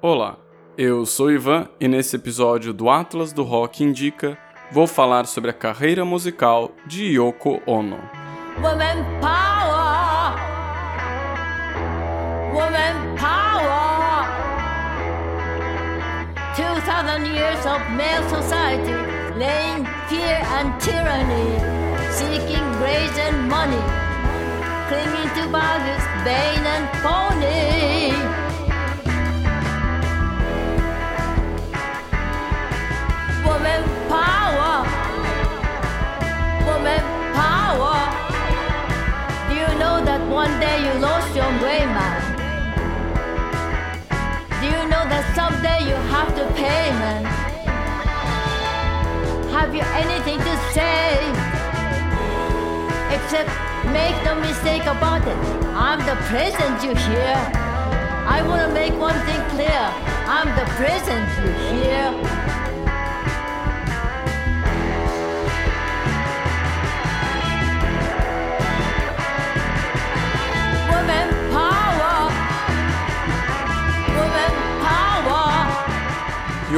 Olá, eu sou Ivan e nesse episódio do Atlas do Rock Indica vou falar sobre a carreira musical de Yoko Ono. Woman power! Woman power! 2000 years of male society laying fear and tyranny, seeking grace and money, clinging to values vain and phony. You lost your brain, man? Do you know that someday you have to pay, man? Have you anything to say? Except make no mistake about it. I'm the present you hear. I wanna make one thing clear. I'm the present you hear.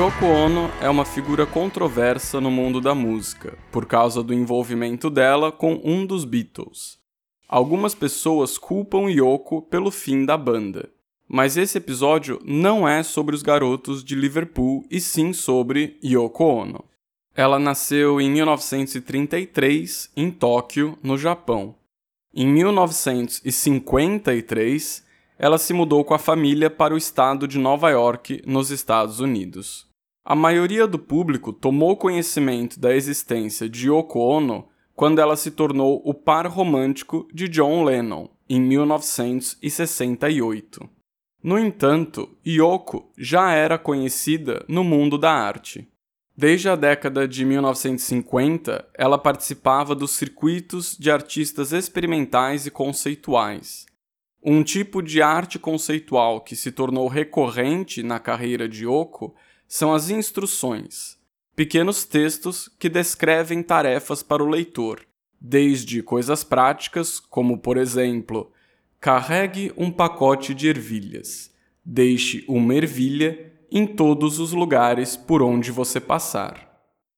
Yoko Ono é uma figura controversa no mundo da música, por causa do envolvimento dela com um dos Beatles. Algumas pessoas culpam Yoko pelo fim da banda, mas esse episódio não é sobre os garotos de Liverpool e sim sobre Yoko Ono. Ela nasceu em 1933 em Tóquio, no Japão. Em 1953, ela se mudou com a família para o estado de Nova York, nos Estados Unidos. A maioria do público tomou conhecimento da existência de Yoko Ono quando ela se tornou o par romântico de John Lennon, em 1968. No entanto, Yoko já era conhecida no mundo da arte. Desde a década de 1950, ela participava dos circuitos de artistas experimentais e conceituais. Um tipo de arte conceitual que se tornou recorrente na carreira de Yoko são as instruções, pequenos textos que descrevem tarefas para o leitor, desde coisas práticas, como por exemplo, carregue um pacote de ervilhas, deixe uma ervilha em todos os lugares por onde você passar.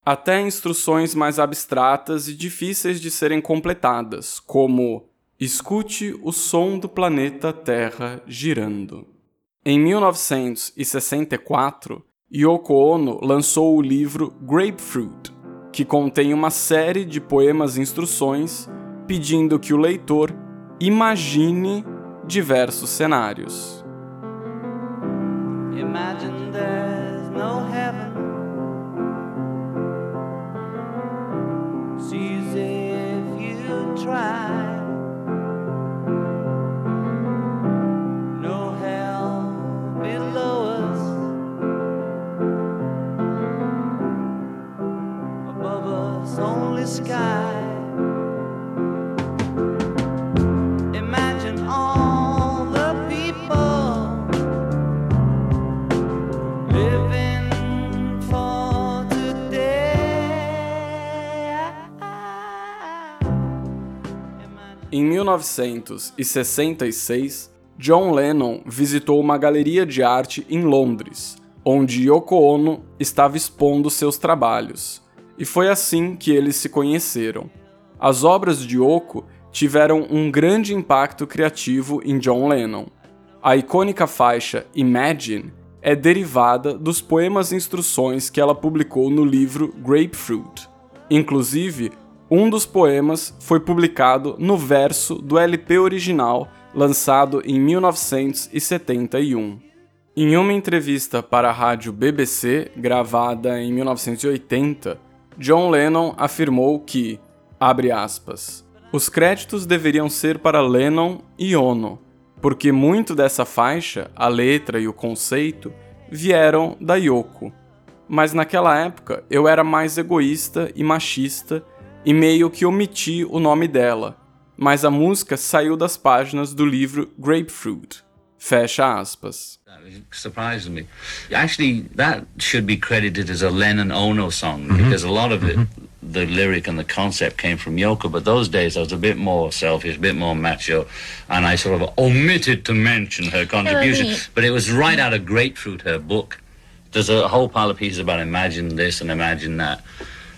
Até instruções mais abstratas e difíceis de serem completadas, como escute o som do planeta Terra girando. Em 1964, Yoko Ono lançou o livro Grapefruit, que contém uma série de poemas instruções pedindo que o leitor imagine diversos cenários. Imagine there's no heaven. If you try. Em 1966, John Lennon visitou uma galeria de arte em Londres, onde Yoko Ono estava expondo seus trabalhos, e foi assim que eles se conheceram. As obras de Yoko tiveram um grande impacto criativo em John Lennon. A icônica faixa Imagine é derivada dos poemas e instruções que ela publicou no livro Grapefruit. Inclusive, um dos poemas foi publicado no verso do LP original, lançado em 1971. Em uma entrevista para a rádio BBC, gravada em 1980, John Lennon afirmou que, abre aspas, os créditos deveriam ser para Lennon e Ono, porque muito dessa faixa, a letra e o conceito, vieram da Yoko. Mas naquela época eu era mais egoísta e machista e meio que omiti o nome dela, mas a música saiu das páginas do livro Grapefruit. Fecha aspas. Surprised me. Actually, that should be credited as a Lennon Ono song because a lot of it, the lyric and the concept came from Yoko, but those days I was a bit more selfish, a bit more macho, and I sort of omitted to mention her contribution. But it was right out of Grapefruit, her book. There's a whole pile of pieces about imagine this and imagine that,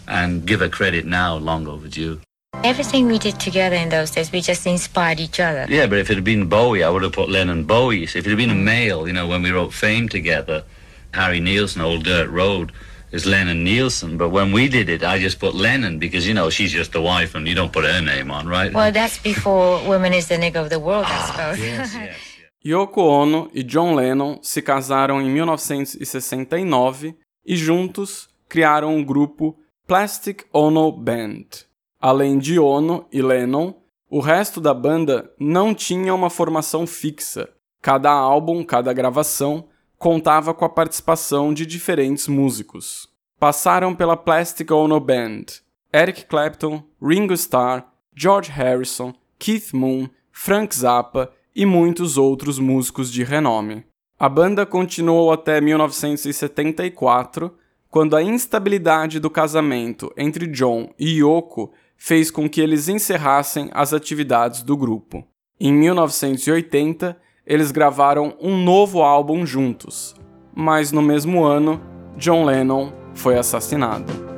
and give her credit now, long overdue. Everything we did together in those days, we just inspired each other. Yeah, but if it had been Bowie, I would have put Lennon Bowie. If it had been a male, you know, when we wrote Fame together, Harry Nielsen, Old Dirt Road, is Lennon Nielsen. But when we did it, I just put Lennon because, you know, she's just the wife and you don't put her name on, right? Well, that's before women is the nigger of the world, I ah, suppose. yes, yes. Yoko Ono e John Lennon se casaram em 1969 e juntos criaram o grupo Plastic Ono Band. Além de Ono e Lennon, o resto da banda não tinha uma formação fixa. Cada álbum, cada gravação, contava com a participação de diferentes músicos. Passaram pela Plastic Ono Band Eric Clapton, Ringo Starr, George Harrison, Keith Moon, Frank Zappa e muitos outros músicos de renome. A banda continuou até 1974, quando a instabilidade do casamento entre John e Yoko fez com que eles encerrassem as atividades do grupo. Em 1980, eles gravaram um novo álbum juntos, mas no mesmo ano, John Lennon foi assassinado.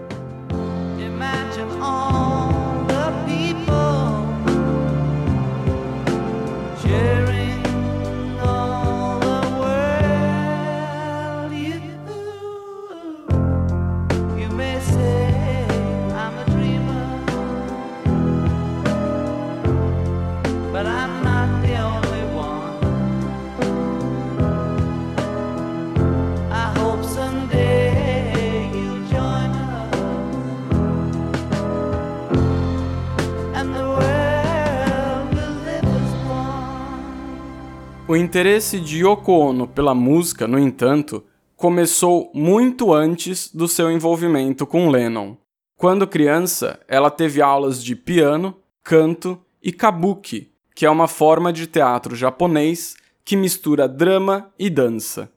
O interesse de Yoko Ono pela música, no entanto, começou muito antes do seu envolvimento com Lennon. Quando criança, ela teve aulas de piano, canto e kabuki, que é uma forma de teatro japonês que mistura drama e dança.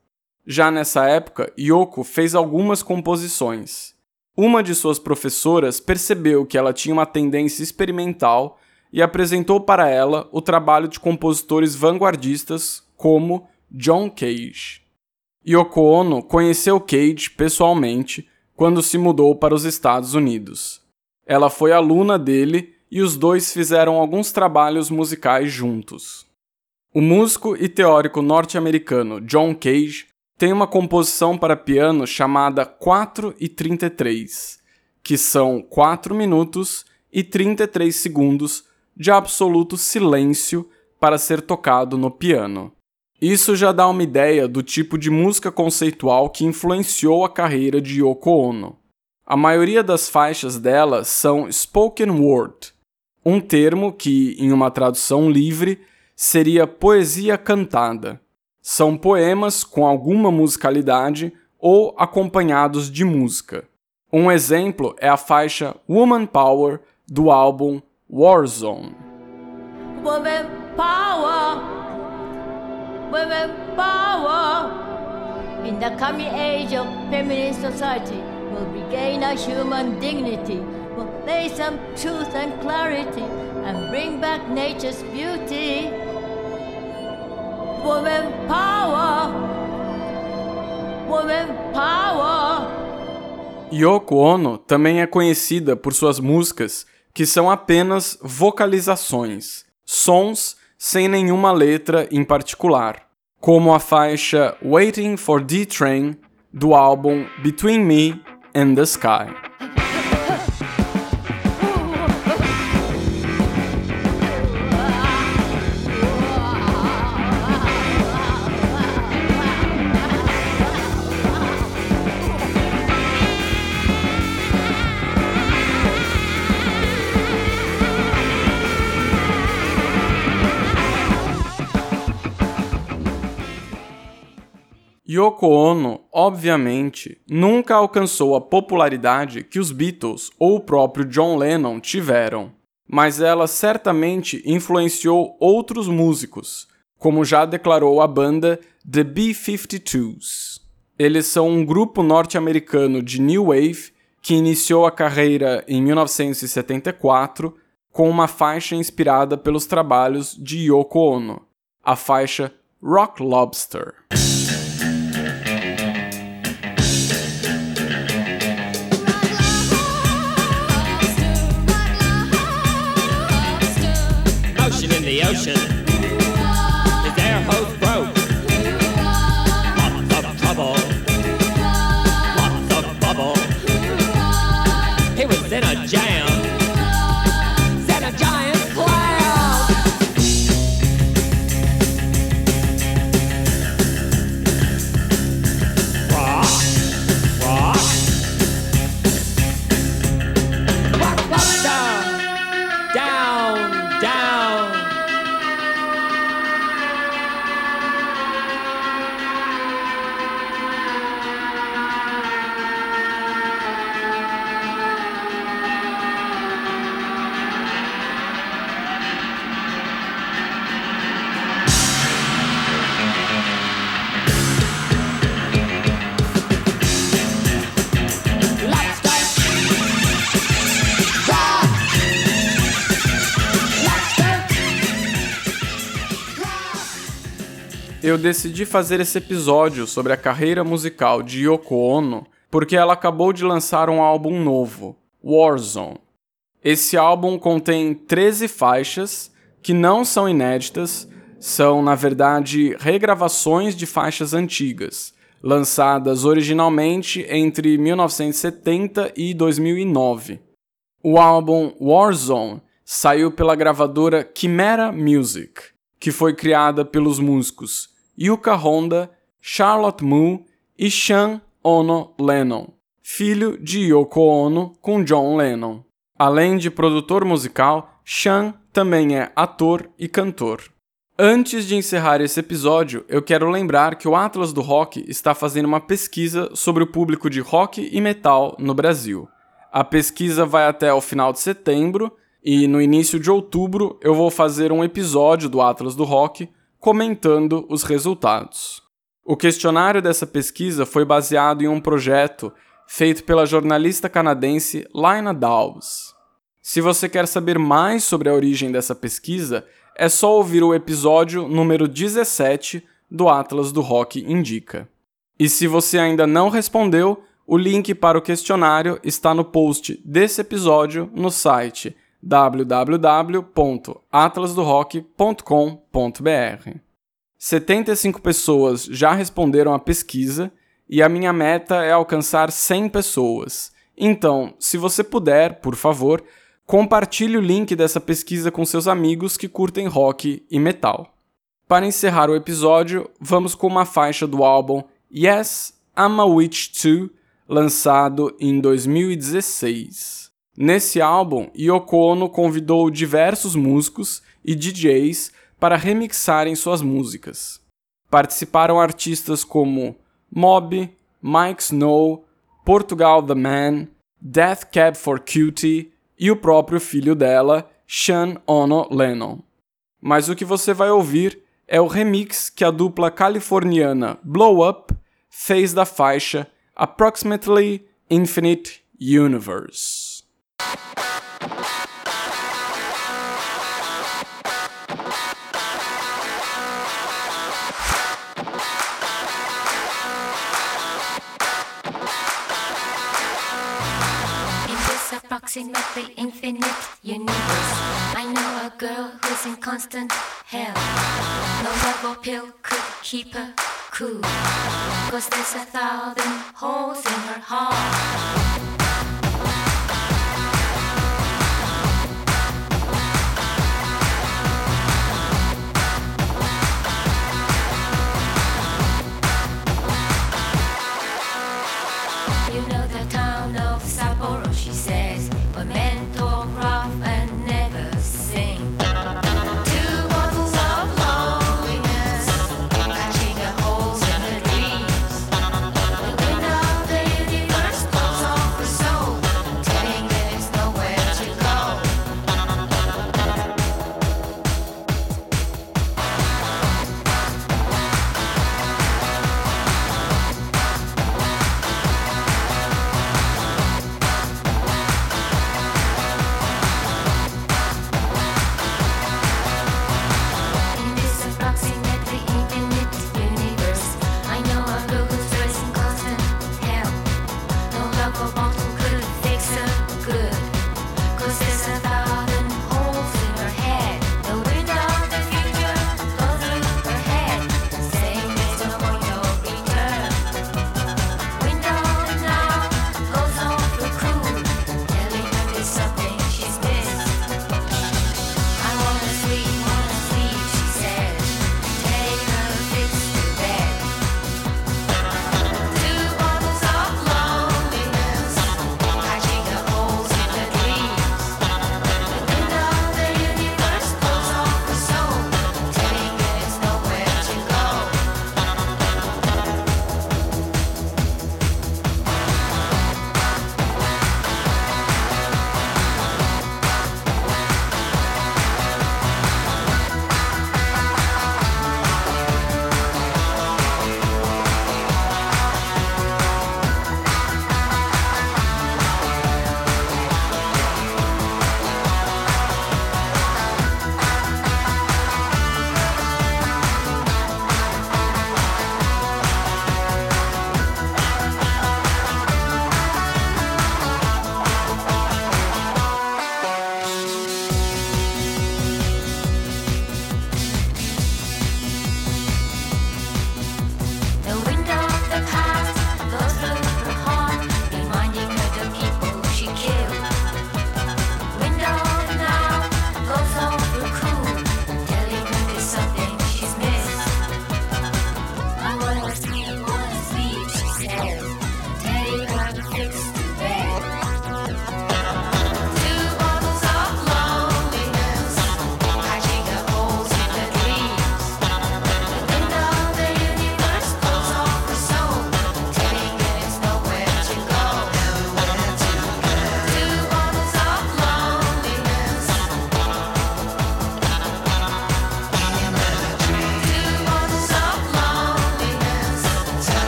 Já nessa época, Yoko fez algumas composições. Uma de suas professoras percebeu que ela tinha uma tendência experimental e apresentou para ela o trabalho de compositores vanguardistas como John Cage. Yoko Ono conheceu Cage pessoalmente quando se mudou para os Estados Unidos. Ela foi aluna dele e os dois fizeram alguns trabalhos musicais juntos. O músico e teórico norte-americano John Cage tem uma composição para piano chamada 4 e 33, que são 4 minutos e 33 segundos de absoluto silêncio para ser tocado no piano. Isso já dá uma ideia do tipo de música conceitual que influenciou a carreira de Yoko Ono. A maioria das faixas dela são spoken word, um termo que, em uma tradução livre, seria poesia cantada. São poemas com alguma musicalidade ou acompanhados de música. Um exemplo é a faixa Woman Power do álbum Warzone. Women power, women power. In the coming age of feminist society, will regain our human dignity, will lay some truth and clarity, and bring back nature's beauty. Women power, women power. Yoko Ono também é conhecida por suas músicas que são apenas vocalizações, sons sem nenhuma letra em particular, como a faixa Waiting for D-Train do álbum Between Me and the Sky. Yoko Ono, obviamente, nunca alcançou a popularidade que os Beatles ou o próprio John Lennon tiveram, mas ela certamente influenciou outros músicos, como já declarou a banda The B-52s. Eles são um grupo norte-americano de new wave que iniciou a carreira em 1974 com uma faixa inspirada pelos trabalhos de Yoko Ono, a faixa Rock Lobster. Eu decidi fazer esse episódio sobre a carreira musical de Yoko Ono porque ela acabou de lançar um álbum novo, Warzone. Esse álbum contém 13 faixas que não são inéditas, são na verdade regravações de faixas antigas, lançadas originalmente entre 1970 e 2009. O álbum Warzone saiu pela gravadora Chimera Music, que foi criada pelos músicos Yuka Honda, Charlotte Mu e Sean Ono Lennon, filho de Yoko Ono com John Lennon. Além de produtor musical, Sean também é ator e cantor. Antes de encerrar esse episódio, eu quero lembrar que o Atlas do Rock está fazendo uma pesquisa sobre o público de rock e metal no Brasil. A pesquisa vai até o final de setembro e no início de outubro eu vou fazer um episódio do Atlas do Rock comentando os resultados. O questionário dessa pesquisa foi baseado em um projeto feito pela jornalista canadense Lina Dawes. Se você quer saber mais sobre a origem dessa pesquisa, é só ouvir o episódio número 17 do Atlas do Rock Indica. E se você ainda não respondeu, o link para o questionário está no post desse episódio no site www.atlasdorock.com.br. 75 pessoas já responderam à pesquisa e a minha meta é alcançar 100 pessoas. Então, se você puder, por favor, compartilhe o link dessa pesquisa com seus amigos que curtem rock e metal. Para encerrar o episódio, vamos com uma faixa do álbum Yes, I'm a Witch Too, lançado em 2016. Nesse álbum, Yoko Ono convidou diversos músicos e DJs para remixarem suas músicas. Participaram artistas como Mob, Mike Snow, Portugal The Man, Death Cab for Cutie e o próprio filho dela, Sean Ono Lennon. Mas o que você vai ouvir é o remix que a dupla californiana Blow Up fez da faixa Approximately Infinite Universe. This approximately infinite universe, I know a girl who's in constant hell. No love pill could keep her cool. Cause there's a thousand holes in her heart.